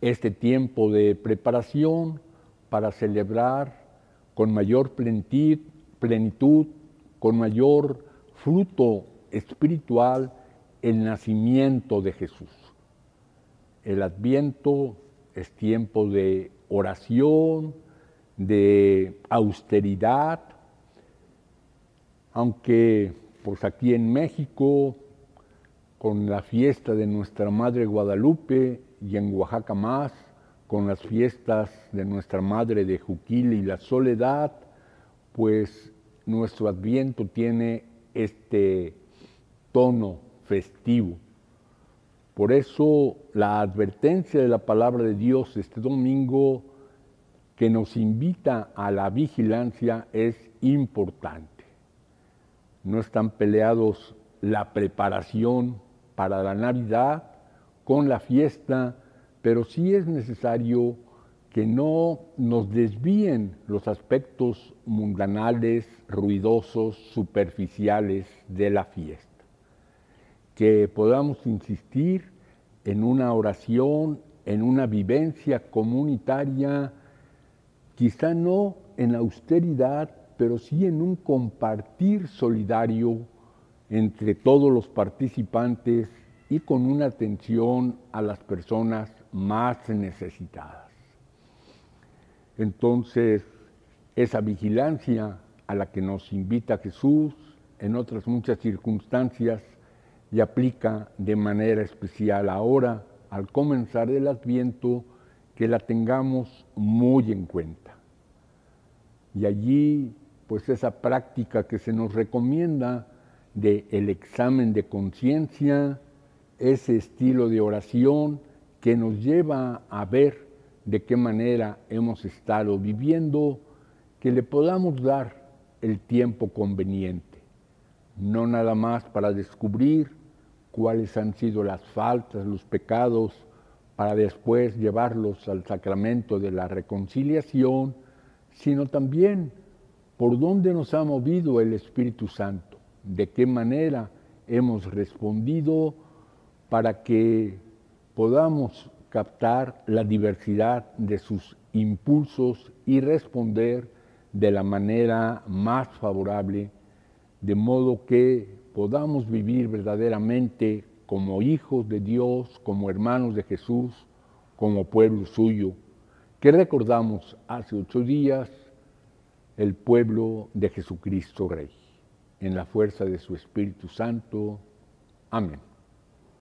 este tiempo de preparación para celebrar con mayor plenitud, con mayor fruto espiritual el nacimiento de Jesús. El adviento es tiempo de oración, de austeridad, aunque pues aquí en México, con la fiesta de nuestra Madre Guadalupe y en Oaxaca más, con las fiestas de nuestra Madre de Juquil y la Soledad, pues nuestro adviento tiene este tono festivo. Por eso la advertencia de la palabra de Dios este domingo que nos invita a la vigilancia es importante. No están peleados la preparación para la Navidad con la fiesta, pero sí es necesario que no nos desvíen los aspectos mundanales, ruidosos, superficiales de la fiesta. Que podamos insistir en una oración, en una vivencia comunitaria, quizá no en austeridad, pero sí en un compartir solidario entre todos los participantes y con una atención a las personas más necesitadas. Entonces, esa vigilancia a la que nos invita Jesús en otras muchas circunstancias y aplica de manera especial ahora, al comenzar el adviento, que la tengamos muy en cuenta. Y allí, pues esa práctica que se nos recomienda de el examen de conciencia, ese estilo de oración que nos lleva a ver de qué manera hemos estado viviendo, que le podamos dar el tiempo conveniente, no nada más para descubrir cuáles han sido las faltas, los pecados, para después llevarlos al sacramento de la reconciliación, sino también por dónde nos ha movido el Espíritu Santo, de qué manera hemos respondido para que podamos captar la diversidad de sus impulsos y responder de la manera más favorable, de modo que podamos vivir verdaderamente como hijos de Dios, como hermanos de Jesús, como pueblo suyo, que recordamos hace ocho días el pueblo de Jesucristo Rey, en la fuerza de su Espíritu Santo. Amén.